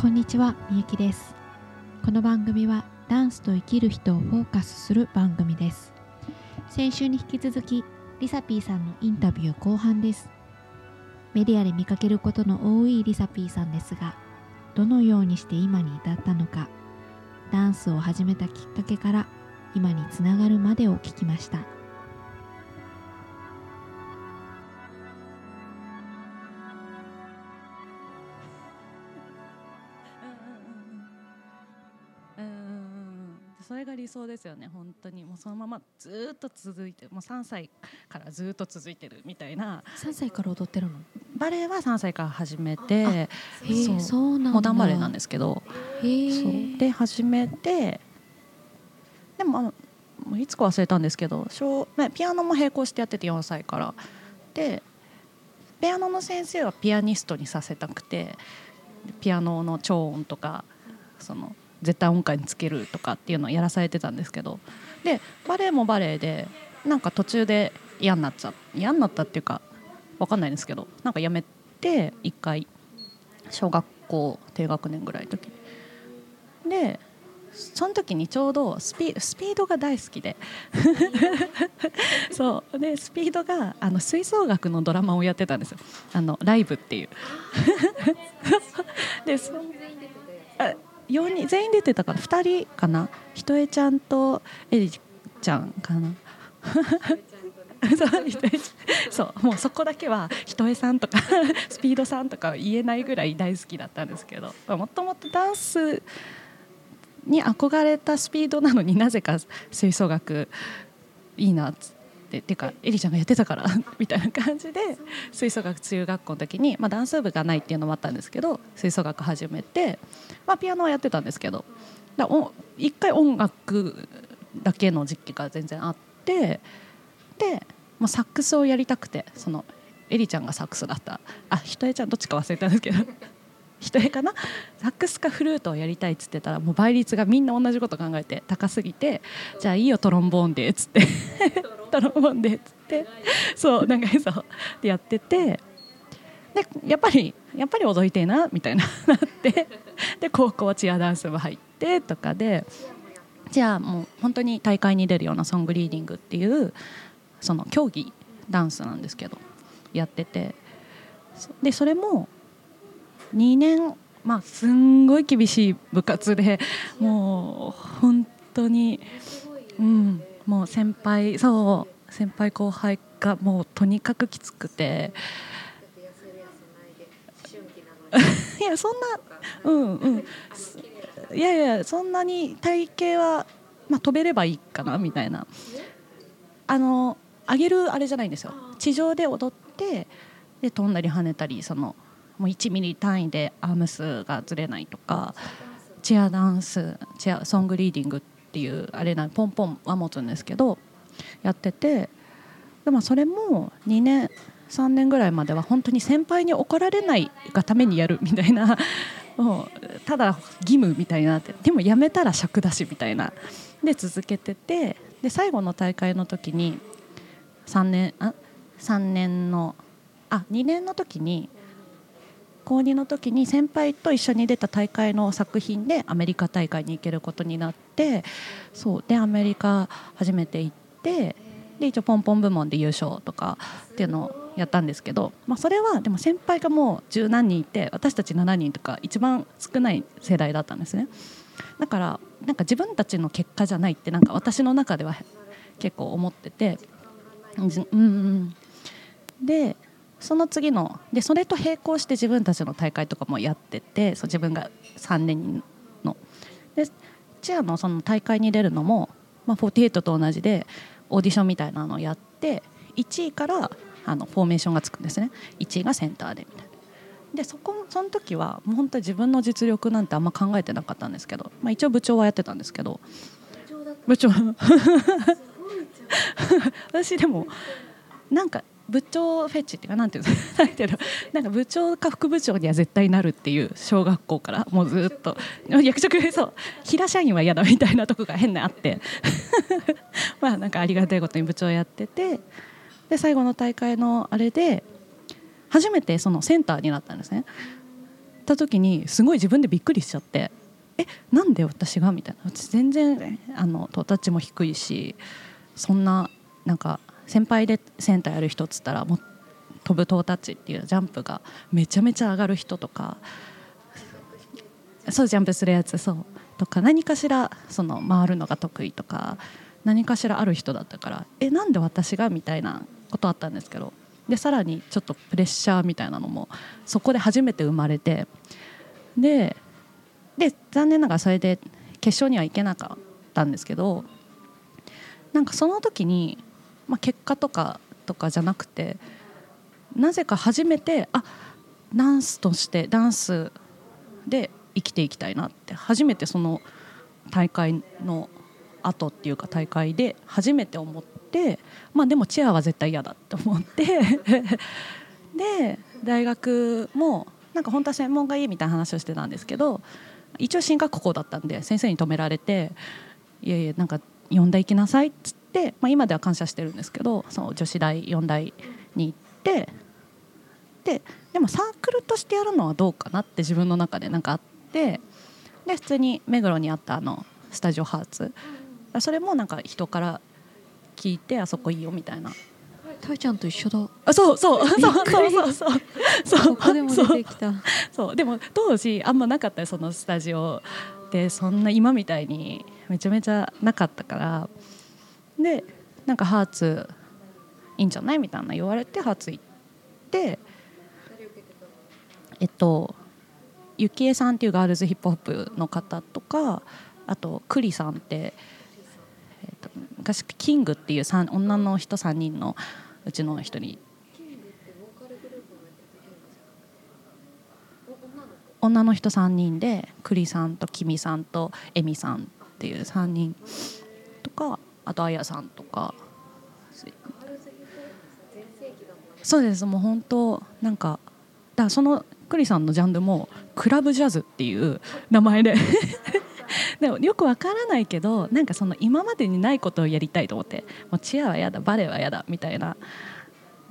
こんにちは、みゆきです。この番組はダンスと生きる人をフォーカスする番組です。先週に引き続き、リサピーさんのインタビュー後半です。メディアで見かけることの多いリサピーさんですが、どのようにして今に至ったのか、ダンスを始めたきっかけから今につながるまでを聞きました。それが理想ですよね。本当に。もうそのままずーっと続いてもう3歳からずーっと続いてるみたいな。3歳から踊ってるの？バレエは3歳から始めてそう。モダンバレエなんですけど。そう。で始めてでもあのもういつか忘れたんですけど小、ね、ピアノも並行してやってて4歳から。でピアノの先生はピアニストにさせたくてピアノの超音とかその絶対音階につけるとかっていうのをやらされてたんですけど。でバレエもバレエでなんか途中で嫌になっちゃ嫌になったっていうかわかんないんですけどなんかやめて一回小学校低学年ぐらいの時に。でその時にちょうどスピスピードが大好きで。そう。でスピードがあの吹奏楽のドラマをやってたんですよ。あのライブっていう。でそあ4人全員出てたから2人かな？ひとえちゃんとえりちゃんかな？そうもうそこだけはひとえさんとか スピードさんとか言えないぐらい大好きだったんですけど。もともとダンスに憧れたスピードなのになぜか吹奏楽いいなってていうかエリちゃんがやってたから みたいな感じで吹奏楽中学校の時に、まあ、ダンス部がないっていうのもあったんですけど吹奏楽始めて、まあ、ピアノはやってたんですけどだお一回音楽だけの時期が全然あってで、まあ、サックスをやりたくてそのエリちゃんがサックスだった。あひとえちゃんどっちか忘れたんですけど。ひとえかな？サックスかフルートをやりたいっつってたらもう倍率がみんな同じこと考えて高すぎてじゃあいいよトロンボーンでっつってトロンボーン？でっつってそうなんかそうでやっててでやっぱりやっぱり踊りてえなみたいななってで高校チアダンス部入ってとかでじゃあもう本当に大会に出るようなソングリーディングっていうその競技ダンスなんですけどやっててそでそれも2年まあすんごい厳しい部活でもう本当に、うん、もう先輩そう先輩後輩がもうとにかくきつくて。いやそんなうんうん。いやいやそんなに体型は、まあ、飛べればいいかなみたいな。あの上げるあれじゃないんですよ。地上で踊ってで飛んだり跳ねたりそのもう1ミリ単位でアーム数がずれないとかチアダンスチアソングリーディングっていうあれなポンポンは持つんですけどやっててでもそれも2年3年ぐらいまでは本当に先輩に怒られないがためにやるみたいな もうただ義務みたいになってでもやめたら尺だしみたいな。で続けててで最後の大会の時に3年あ3年のあ2年の時に高2の時に先輩と一緒に出た大会の作品でアメリカ大会に行けることになってそうでアメリカ初めて行ってで一応ポンポン部門で優勝とかっていうのをやったんですけど、まあ、それはでも先輩がもう十何人いて私たち7人とか一番少ない世代だったんですね。だからなんか自分たちの結果じゃないってなんか私の中では結構思っててうんうん。でその次のでそれと並行して自分たちの大会とかもやっててそう自分が3年の。でチアのその大会に出るのも、まあ、48と同じでオーディションみたいなのをやって1位からあのフォーメーションがつくんですね。1位がセンターでみたいな。でそこその時はもう本当に自分の実力なんてあんま考えてなかったんですけど、まあ、一応部長はやってたんですけど部長 私でもなんか部長フェチっていうかなんていうの？なんていうの？なんか部長か副部長には絶対なるっていう小学校からもうずっと。役職そう。平社員は嫌だみたいなとこが変なあって。まあなんかありがたいことに部長やっててで最後の大会のあれで初めてそのセンターになったんですね。た時にすごい自分でびっくりしちゃってえなんで私がみたいな。私全然あのトータッチも低いしそんななんか先輩でセンターやる人っつったらもう飛ぶトータッチっていうジャンプがめちゃめちゃ上がる人とかそうジャンプするやつそう。とか何かしらその回るのが得意とか何かしらある人だったからえなんで私がみたいなことあったんですけどでさらにちょっとプレッシャーみたいなのもそこで初めて生まれてでで残念ながらそれで決勝には行けなかったんですけどなんかその時に、まあ、結果とかとかじゃなくてなぜか初めてあダンスとしてダンスで生きていきたいなって初めてその大会の後っていうか大会で初めて思ってまあでもチアは絶対嫌だって思って で大学もなんか本当は専門がいいみたいな話をしてたんですけど一応進学校だったんで先生に止められて「いやいやなんか4大行きなさい」っつって、まあ、今では感謝してるんですけどその女子大4大に行ってででもサークルとしてやるのはどうかなって自分の中でなんかあってで普通に目黒にあったあのスタジオハーツ。それもなんか人から聞いてあそこいいよみたいな。たいちゃんと一緒だ。あそうそうそうそうそうそうそう。ここでも出てきた。そうでも当時あんまなかったよそのスタジオで。そんな今みたいにめちゃめちゃなかったからでなんかハーツいいんじゃない？みたいな言われてハーツ行ってえっとゆきえさんっていうガールズヒップホップの方とかあとクリさんって、えっと、昔キングっていう女の人3人のうちの一人女の人3人でクリさんとキミさんとエミさんっていう3人とかあとあやさんとか。そうですもう本当なんかだかそのクリさんのジャンルもクラブジャズっていう名前で。でもよくわからないけどなんかその今までにないことをやりたいと思って。もうチアはやだバレエはやだみたいな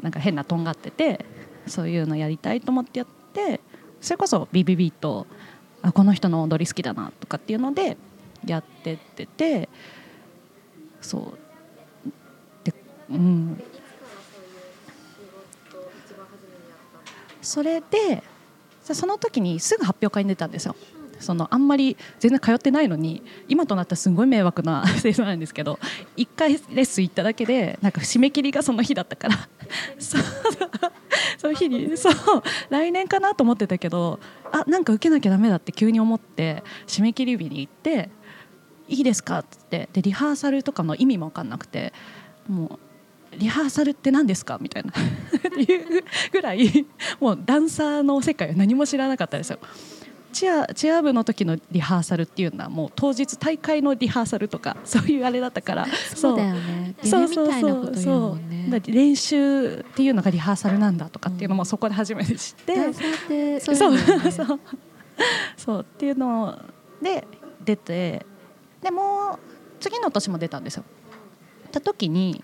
なんか変なとんがっててそういうのやりたいと思ってやってそれこそビビビとあこの人の踊り好きだなとかっていうのでやってっててそう。でうん。それでその時にすぐ発表会に出たんですよ。そのあんまり全然通ってないのに今となったらすごい迷惑な 生徒なんですけど1回レッスン行っただけでなんか締め切りがその日だったから。そう。その日にそう。来年かなと思ってたけどあなんか受けなきゃダメだって急に思って締め切り日に行って「いいですか?」っつって。でリハーサルとかの意味も分かんなくてもうリハーサルって何ですか？みたいな。っていうぐらいもうダンサーの世界は何も知らなかったですよ。チアチア部の時のリハーサルっていうのはもう当日大会のリハーサルとかそういうあれだったから。そうだよね。ゲそうネみたいなこと言うもんね。だって練習っていうのがリハーサルなんだとかっていうのもそこで初めて知って、ダンサーってそうそう。そう。っていう。ので出てでもう次の年も出たんですよ。た時に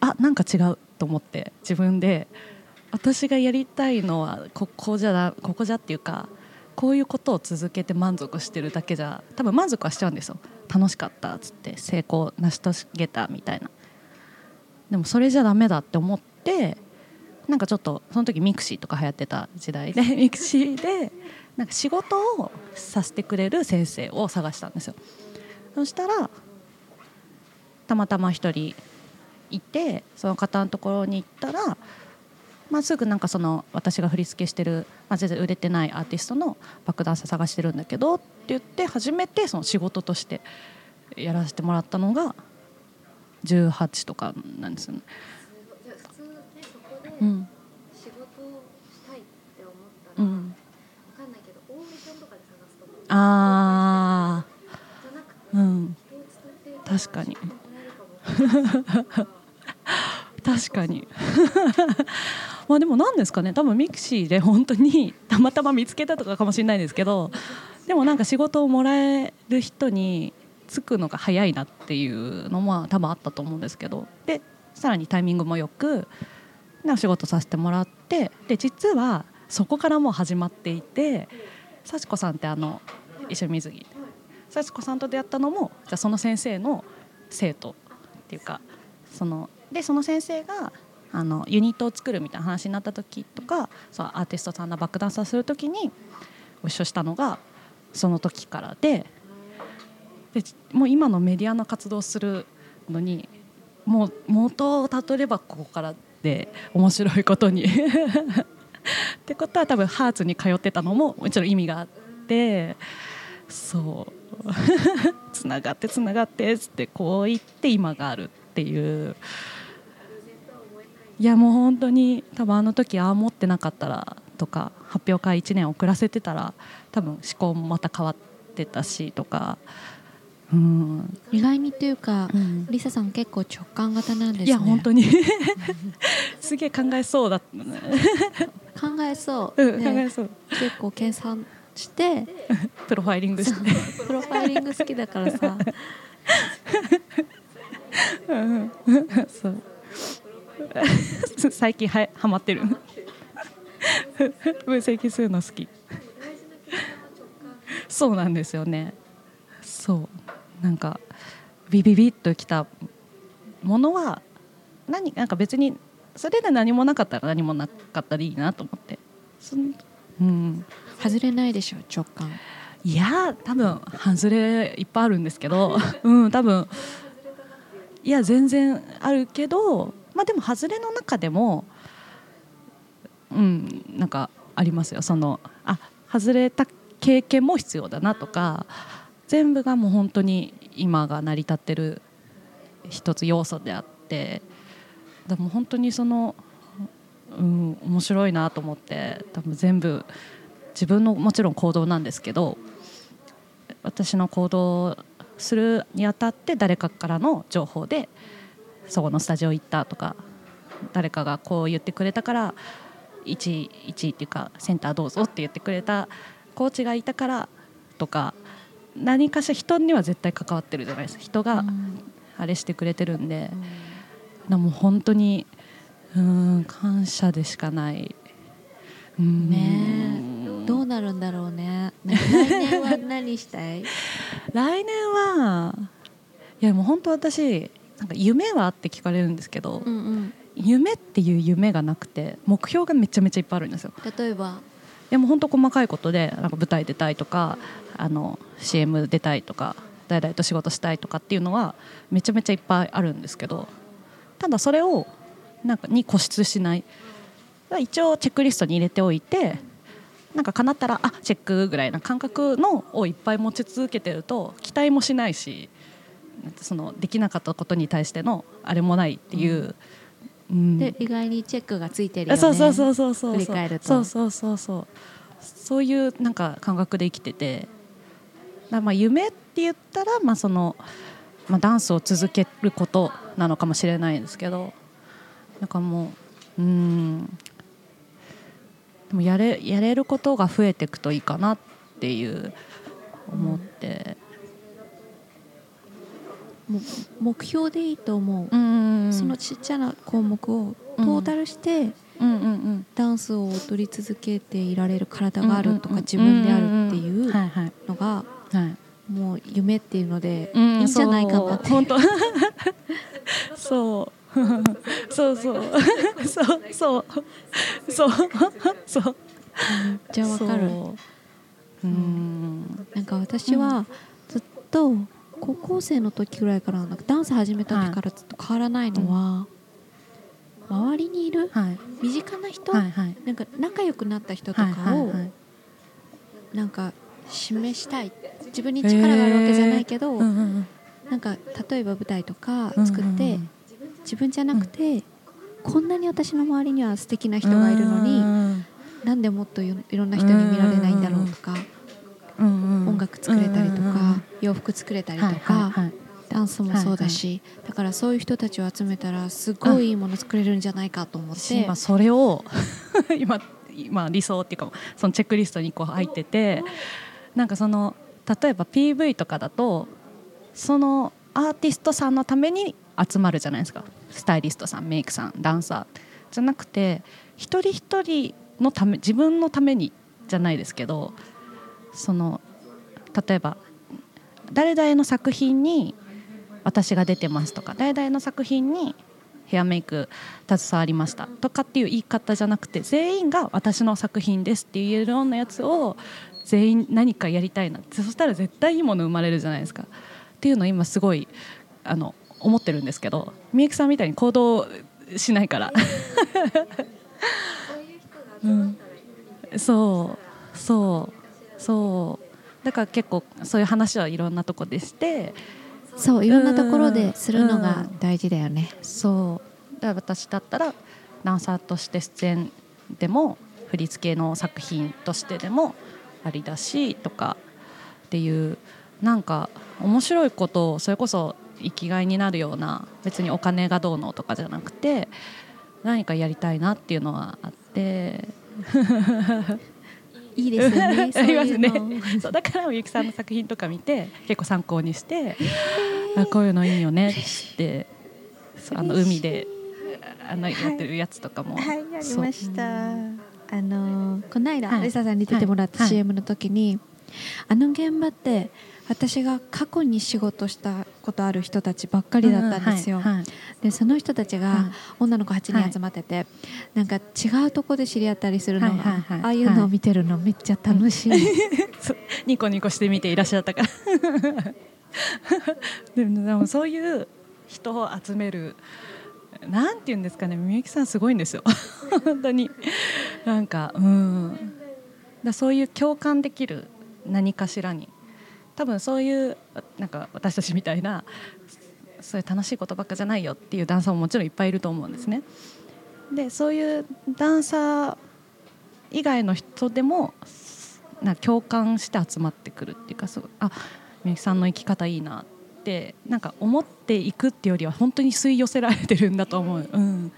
あなんか違うと思って自分で私がやりたいのはここじゃだここじゃっていうかこういうことを続けて満足してるだけじゃ多分満足はしちゃうんですよ。楽しかったっつって成功成し遂げたみたいな。でもそれじゃダメだって思ってなんかちょっとその時ミクシーとか流行ってた時代で ミクシーでなんか仕事をさせてくれる先生を探したんですよそしたらたまたま一人いてその方のところに行ったら、まあ、すぐなんかその私が振り付けしてる、まあ、全然売れてないアーティストのバックダンサー探してるんだけどって言って初めてその仕事としてやらせてもらったのが18とかなんですよね。うん。仕事をしたいって思ったら、わうん、かんないけどオーディションとかで探すと思う。あじゃなくてーうん人を伝って確かに。確かに。まあでも何ですかね。多分ミクシーで本当にたまたま見つけたとかかもしれないんですけどでもなんか仕事をもらえる人につくのが早いなっていうのは多分あったと思うんですけど。でさらにタイミングもよくな仕事させてもらってで実はそこからもう始まっていて幸子さんってあの一緒に水着幸子さんと出会ったのもじゃその先生の生徒っていうかそのでその先生があのユニットを作るみたいな話になった時とかそうアーティストさんのバックダンサーする時にご一緒したのがその時からででもう今のメディアの活動をするのにもう元をたどればここからで面白いことに。ってことは多分ハーツに通ってたのももちろん意味があってそう つながってつながってっつってこう言って今があるっていう。いやもう本当に多分あの時ああ思ってなかったらとか発表会1年遅らせてたら多分思考もまた変わってたしとか。うん、意外にというか、うん。リサさん結構直感型なんですね。いや本当に。すげえ考えそうだったね、考えそう、うん、考ねえそう。結構計算して プロファイリングして。プロファイリング好きだからさ。うん。そう。最近はハマってる。分析するの好き。そうなんですよね。そう。なんかビビビッときたものは何なんか別にそれで何もなかったら何もなかったらいいなと思って。うん外れないでしょ直感。いや多分外れいっぱいあるんですけど うん多分いや全然あるけどまあでも外れの中でもうんなんかありますよ。そのあ外れた経験も必要だなとか全部がもう本当に今が成り立ってる一つ要素であってでも本当にその、うん、面白いなと思って多分全部自分のもちろん行動なんですけど私の行動するにあたって誰かからの情報でそこのスタジオ行ったとか誰かがこう言ってくれたから1位1位っていうかセンターどうぞって言ってくれたコーチがいたからとか何かしら人には絶対関わってるじゃないですか。人があれしてくれてるんで、でも本当にうん感謝でしかない。うん。ねえどうなるんだろうね。ね来年は何したい？来年はいやもう本当私なんか夢はって聞かれるんですけど、うんうん。夢っていう夢がなくて目標がめちゃめちゃいっぱいあるんですよ。例えば？でも本当細かいことでなんか舞台出たいとかあの CM 出たいとか誰々と仕事したいとかっていうのはめちゃめちゃいっぱいあるんですけどただそれをなんかに固執しない。一応チェックリストに入れておいてなんか叶ったらあチェックぐらいな感覚のをいっぱい持ち続けてると期待もしないしそのできなかったことに対してのあれもないっていう。うん。で意外にチェックがついてるよね。そうそうそうそうそう。振り返ると。そうそうそうそう。そういうなんか感覚で生きてて。だまあ夢って言ったらまあその、まあ、ダンスを続けることなのかもしれないですけど。なんかもううんでもやれやれることが増えていくといいかなっていう思って、目標でいいと思う、うんそのちっちゃな項目をトータルしてうんうんうん。ダンスを踊り続けていられる体があるとうんうんうん。か自分であるっていうのがはい。もう夢っていうのでいうんいんじゃないかなって。本当。そうそうそう。そうそう。そう。そう。じゃあわかる。そう。うん。なんか私はずっと高校生の時ぐらいからなんかダンス始めた時からずっと変わらないのは、周りにいるはい。身近な人、なんか仲良くなった人とはいかをなんか示したい。自分に力があるわけじゃないけど、なんか例えば舞台とかうん作って、うん自分じゃなくて、こんなに私の周りには素敵な人がいるのに、になんでもっといろんな人に見られないんだろうとか、音音楽作れたりとか、洋服作れたりとか、はい。はい。はい。ダンスもそうだし、だからそういう人たちを集めたらすごいいいもの作れるんじゃないかと思って、今それを 今今理想っていうかそのチェックリストにこう入っててなんかその例えば PV とかだとそのアーティストさんのために集まるじゃないですか。スタイリストさんメイクさんダンサー。じゃなくて一人一人のため自分のためにじゃないですけどその例えば誰々の作品に私が出てますとか誰々の作品にヘアメイク携わりましたとかっていう言い方じゃなくて全員が私の作品ですって言えるようなやつを全員何かやりたいなってそしたら絶対いいもの生まれるじゃないですか。っていうのを今すごいあの思ってるんですけどみゆきさんみたいに行動しないから。そういう人が集まったらいい、そうそうそう。だから結構そういう話はいろんなとこでして。そういろんなところでするのが大事だよね。そう。だから私だったらダンサーとして出演でも振り付けの作品としてでもありだしとかっていうなんか面白いことをそれこそ生きがいになるような別にお金がどうのとかじゃなくて何かやりたいなっていうのはあって。いいですよね。ありますね。そういうの。そうだからみゆきさんの作品とか見て結構参考にしてあこういうのいいよねってあの海であのやってるやつとかも、はい、やりそうました。あのこの間、はい。リサさんに出てもらったはい。CM の時に、あの現場って私が過去に仕事したことある人たちばっかりだったんですよ。はいはい。でその人たちが、はい。女の子8人集まってて、なんか違うとこで知り合ったりするのが、はいはいはい。ああいうのを見てるのめっちゃ楽しい。ニコニコして見ていらっしゃったから。でもでもそういう人を集めるなんて言うんですかね。みゆきさんすごいんですよ。本当に。なんかうん。だそういう共感できる何かしらに多分そういうなんか私たちみたいなそういう楽しいことばっかじゃないよっていうダンサーももちろんいっぱいいると思うんですね。でそういうダンサー以外の人でもな共感して集まってくるっていうかそうあみゆきさんの生き方いいなってなんか思っていくっていうよりは本当に吸い寄せられてるんだと思う、うん、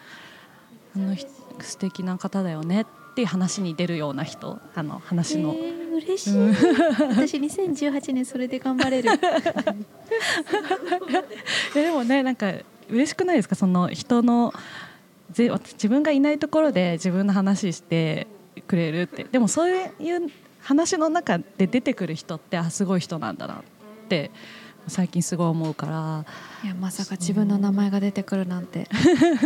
あの素敵な方だよねっていう話に出るような人あの話の、えー嬉しい、うん。私2018年それで頑張れる。えでもねなんか嬉しくないですか？その人のぜ自分がいないところで自分の話してくれるって。でもそういう話の中で出てくる人ってあすごい人なんだなって最近すごい思うから。いやまさか自分の名前が出てくるなんて。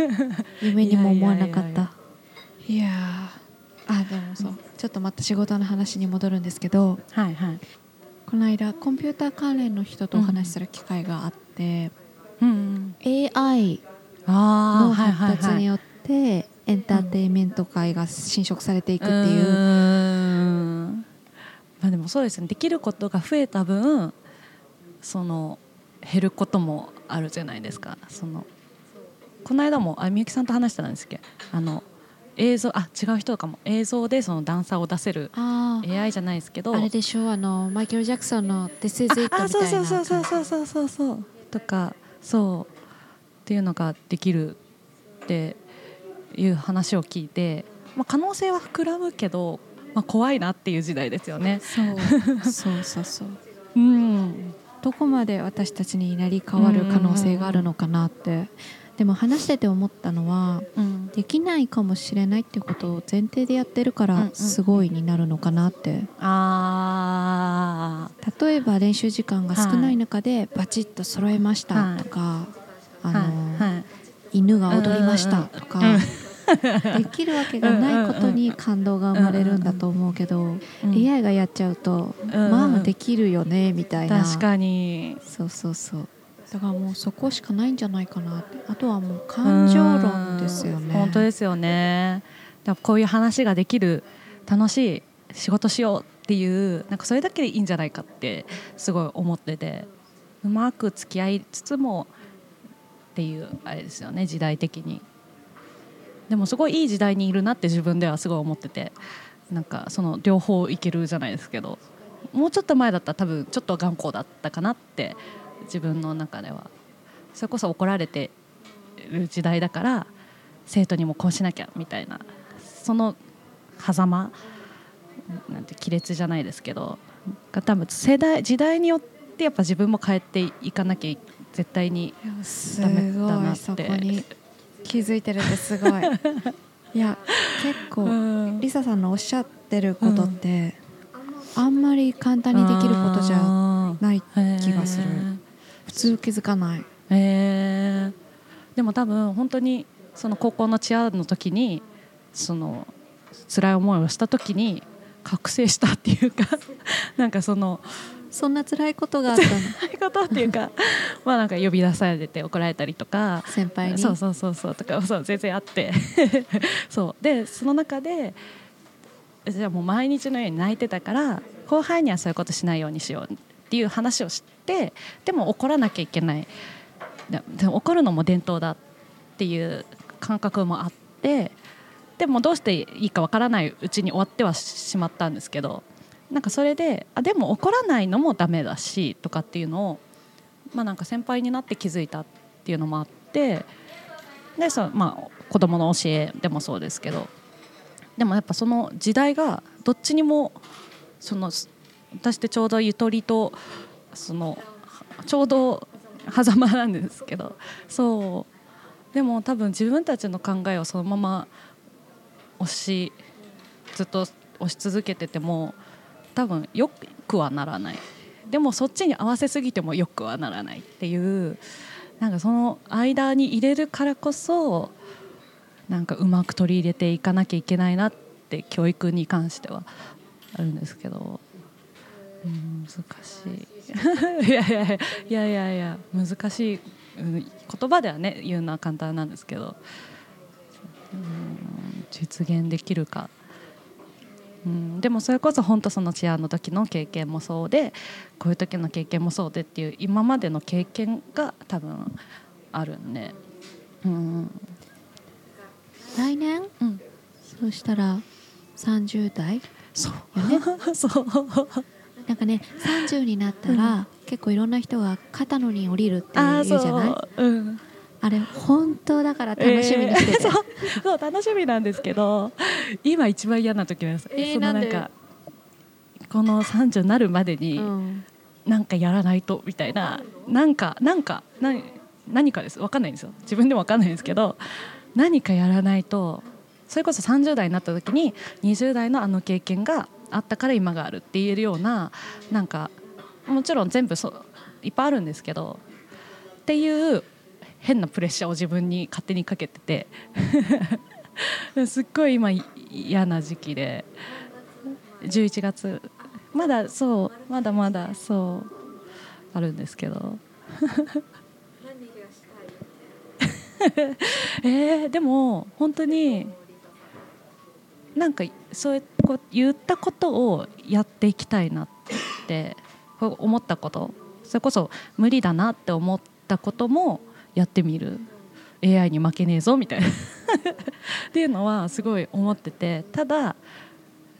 夢にも思わなかった。いやー。あでもそうちょっとまた仕事の話に戻るんですけどはいはい、この間コンピューター関連の人とお話しする機会があって、うんうん、AI あの発達によってエンターテインメント界が侵食されていくっていう、ん。まあでもそうですね。できることが増えた分その減ることもあるじゃないですか。そのこの間もあみゆきさんと話したんですっけ？あの映像あ違う人かも。映像でその段差を出せる AI じゃないですけど。あれでしょ？うあのマイケル・ジャクソンの「This is it」みそうそうそうそうそうそうそう。とかそう。っていうのができるっていう話を聞いて、まあ、可能性は膨らむけど、まあ、怖いなっていう時代ですよね。そう。そうそうそうう。ん。どこまで私たちになり変わる可能性があるのかなってでも話してて思ったのはうん。できないかもしれないっていうことを前提でやってるからうんうんすごいになるのかなって。あ例えば練習時間が少ない中でバチッと揃えましたとか、あーのはい。はい。犬が踊りましたとか、うん できるわけがないことに感動が生まれるんだと思うけど、うん AI がやっちゃうと、うん。まあできるよねみたいな。確かに。そうそうそうだからもうそこしかないんじゃないかなって。あとはもう感情論ですよね。本当ですよね。だこういう話ができる楽しい仕事しようっていうなんかそれだけでいいんじゃないかってすごい思ってて。うまく付き合いつつもっていうあれですよね時代的に。でもすごいいい時代にいるなって自分ではすごい思ってて。なんかその両方いけるじゃないですけど。もうちょっと前だったら多分ちょっと頑固だったかなって自分の中では。それこそ怒られてる時代だから生徒にもこうしなきゃみたいなその狭間なんて亀裂じゃないですけどが多分世代時代によってやっぱ自分も変えていかなきゃ絶対にダメだごないって気づいてるってすごい。いや結構、うん。リサさんのおっしゃってることって、あんまり簡単にできることじゃゃない気がする普通気づかない。へえでも多分本当にその高校のチアの時にその辛い思いをした時に覚醒したっていうか なんかそのそんな辛いことがあったの？そういうことっていうか まあなんか呼び出されて怒られたりとか先輩に？そうそうそうそうとかそう全然あって。そう。でその中でじゃあもう毎日のように泣いてたから後輩にはそういうことしないようにしようっていう話をしてでも怒らなきゃいけない。で怒るのも伝統だっていう感覚もあってでもどうしていいかわからないうちに終わってはしまったんですけどなんかそれであでも怒らないのもダメだしとかっていうのを、まあ、なんか先輩になって気づいたっていうのもあってでそ、まあ、子供の教えでもそうですけどでもやっぱその時代がどっちにもその私ってちょうどゆとりとそのちょうど狭間なんですけどそう。でも多分自分たちの考えをそのまま押しずっと押し続けてても多分よくはならない。でもそっちに合わせすぎてもよくはならないっていうなんかその間に入れるからこそなんかうまく取り入れていかなきゃいけないなって教育に関してはあるんですけど、難しい。いやいやいやいやいやいや難しい、うん、言葉ではね言うのは簡単なんですけど、うん、実現できるか。うん、でもそれこそ本当その治安の時の経験もそうでこういう時の経験もそうでっていう今までの経験が多分あるんで、うん。来年？うん、そうしたら30代？そう。よね？そうなんかね30になったら、結構いろんな人が肩のに降りるって言うじゃない？そう、うん、あれ本当だから楽しみにしてて、えーそう。そう楽しみなんですけど今一番嫌な時です、えーそのなんでかこの30になるまでにうん。なんかやらないとみたいななんかなんか何何かです。分かんないんですよ。自分でも分かんないんですけど何かやらないとそれこそ30代になった時に20代のあの経験があったから今があるって言えるようななんかもちろん全部そいっぱいあるんですけどっていう変なプレッシャーを自分に勝手にかけてて すっごい今嫌な時期で11月まだそうまだまだそうあるんですけど。えー、でも本当になんかそういうこ言ったことをやっていきたいなって思ったことそれこそ無理だなって思ったこともやってみる。AI に負けねえぞみたいな。っていうのはすごい思っててただ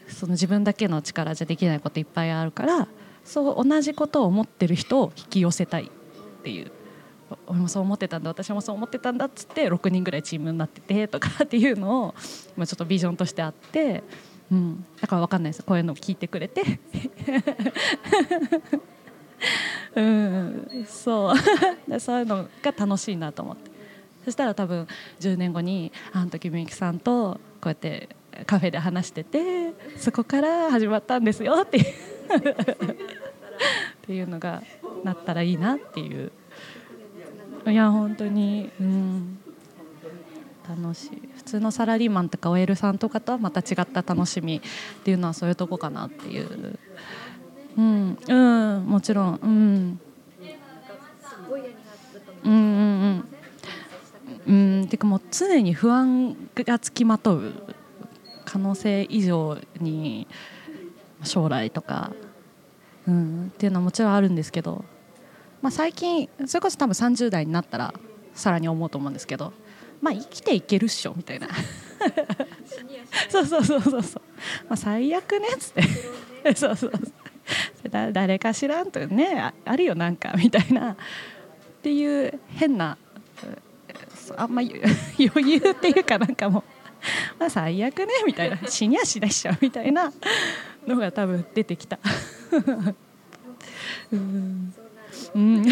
その自分だけの力じゃできないこといっぱいあるからそう同じことを思ってる人を引き寄せたいっていう。俺もそう思ってたんだ私もそう思ってたんだっつって6人ぐらいチームになっててとかっていうのを今ちょっとビジョンとしてあって、うん、だから分かんないです。こういうのを聞いてくれて。うん。そう。そういうのが楽しいなと思って。そしたら多分10年後にあの時みゆきさんとこうやってカフェで話しててそこから始まったんですよっていう。っていうのがなったらいいなっていう。いや本当に。うん。楽しい普通のサラリーマンとか OL さんとかとはまた違った楽しみっていうのはそういうとこかなっていう。うんうん。もちろん。うん。うん。うん。うん。うん。てかもう常に不安がつきまとう可能性以上に将来とか、うん、っていうのはもちろん。あるん。ですけど、まあ、最近それこそ多分30代になったらさらに思うと思うん。ですけどまあ生きていけるっしょみたいな。そうそうそうそう。そう、まあ、最悪ねっつって。そうそうそう。だ誰か知らんとねああるよなんかみたいな。っていう変なあんま 余裕っていうかなんかもう。まあ最悪ねみたいな。死にゃしないっしょみたいな。のが多分出てきた。うん、うん、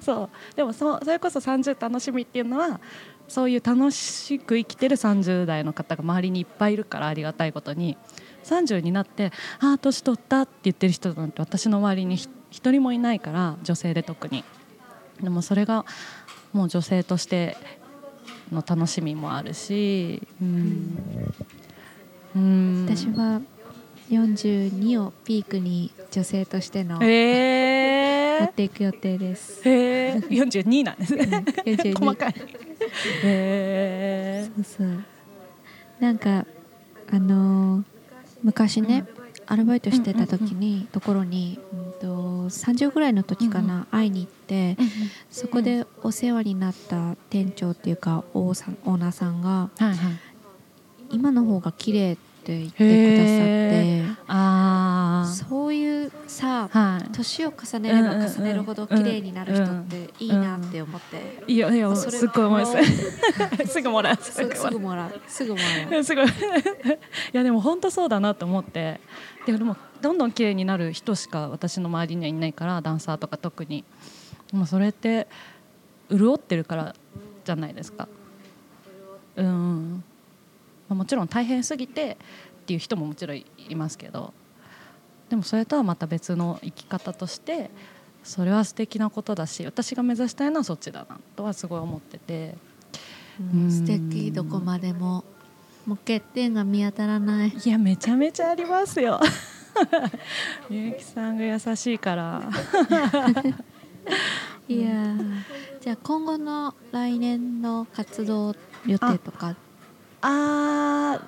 そう。でもそそれこそ30楽しみっていうのはそういう楽しく生きてる30代の方が周りにいっぱいいるからありがたいことに30になって「ああ年取った」って言ってる人なんて私の周りに一人もいないから女性で特に。でもそれがもう女性としての楽しみもあるし、うん、うん私は42をピークに女性としての、えー、やっていく予定です。えー、42なんですね。うん、42 細かい。えー、そうそう。なんかあのー、昔ね、アルバイトしてた時に、ところに、うんと、30ぐらいの時かな、会いに行って、そこでお世話になった店長っていうかオーさんオーナーさんが、はいはい、今の方が綺麗って言ってくださって。あそういうさ、はい、年を重ねれば重ねるほど綺麗になる人っていいなって思って、いやいやすっごい思います。すぐもらう。すぐもらう。すぐもらう。すごい。いやでも本当そうだなと思って。でもどんどん綺麗になる人しか私の周りにはいないからダンサーとか特に。もそれって潤ってるからじゃないですか。うんまあ、もちろん大変すぎてっていう人ももちろんいますけどでもそれとはまた別の生き方としてそれは素敵なことだし私が目指したいのはそっちだなとはすごい思ってて、うん、素敵どこまでも。もう欠点が見当たらない。いやめちゃめちゃありますよ。み ゆきさんが優しいから。いやじゃあ今後の来年の活動予定とかあ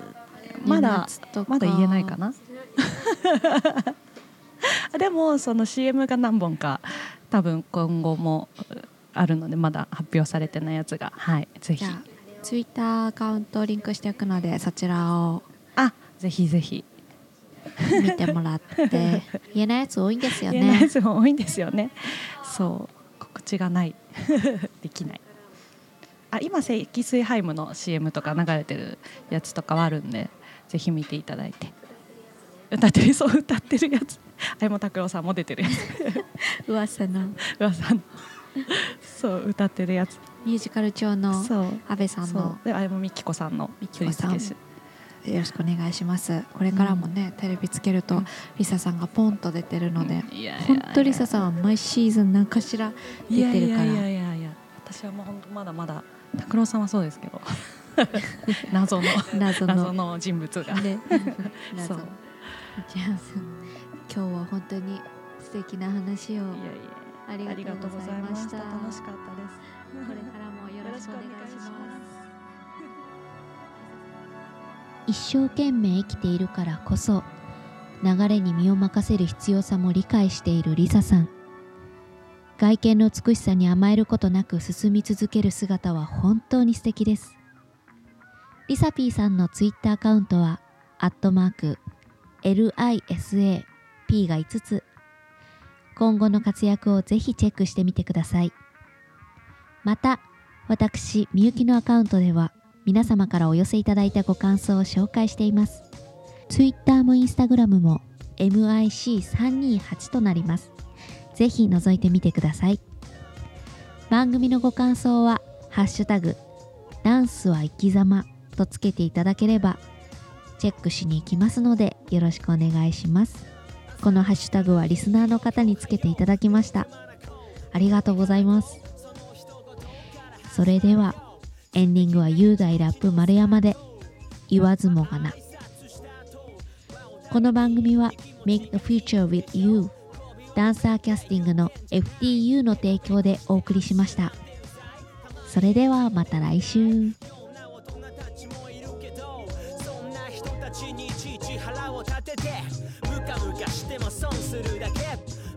まだまだ言えないかな。でもその CM が何本か多分今後もあるのでまだ発表されてないやつが。はいぜひ。ツイッターアカウントリンクしておくのでそちらを。あぜひぜひ。見てもらって。言えないやつ多いんですよね。言えないやつ多いんですよね。そう告知がない。できないあ今積水ハイムの CM とか流れてるやつとかはあるんでぜひ見ていただいて。歌ってるそう歌ってるやつ。相も拓郎さんも出てるやつ。噂の。噂の。そう歌ってるやつ。ミュージカル調の阿部さんの。で相もみきこさんのみきこさん。よろしくお願いします。これからもね、うん、テレビつけると、うん、リサさんがポンと出てるので、本当リサさんは毎シーズン何かしら出てるから。いやいやいや。私はもう本当まだまだ拓郎さんはそうですけど。謎の。謎の。の人物が、ね、そう。じゃあ今日は本当に素敵な話を。いやいやありがとうございました。楽しかったです。これからもよろしくお願いします。一生懸命生きているからこそ流れに身を任せる必要さも理解しているリサさん外見の美しさに甘えることなく進み続ける姿は本当に素敵です。リサピーさんのツイッターアカウントは、アットマーク、LISAP が5つ。今後の活躍をぜひチェックしてみてください。また、私、みゆきのアカウントでは、皆様からお寄せいただいたご感想を紹介しています。ツイッターもインスタグラムも MIC328 となります。ぜひ覗いてみてください。番組のご感想は、ハッシュタグ、ダンスは生き様とつけていただければ、チェックしに行きますので、よろしくお願いします。このハッシュタグはリスナーの方につけていただきました。ありがとうございます。それでは、エンディングは雄大ラップ丸山で、言わずもがな。この番組は Make the Future with You ダンサーキャスティングの FTU の提供でお送りしました。それではまた来週。しても損するだけ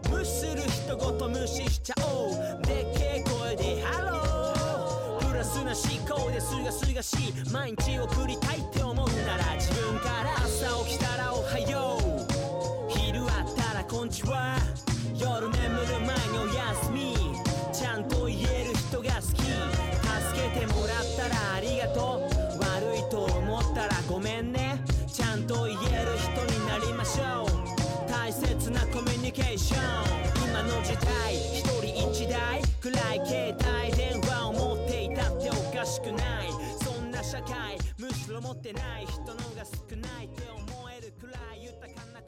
無視する人ごと無視しちゃおう。でっけえ声でハロープラスな思考ですがすがしい毎日送りたいって思うなら自分から朝起きたらおはよう。昼あったらこんちは。夜眠る前におやすみ。ちゃんと言える人が好き。助けてもらったらありがとう。悪いと思ったらごめんね。ちゃんと言える人になりましょう。大切なコミュニケーション。今の時代。一人一台。暗い携帯電話を持っていたっておかしくない。そんな社会。むしろ持ってない。人の方が少ないって思えるくらい豊かな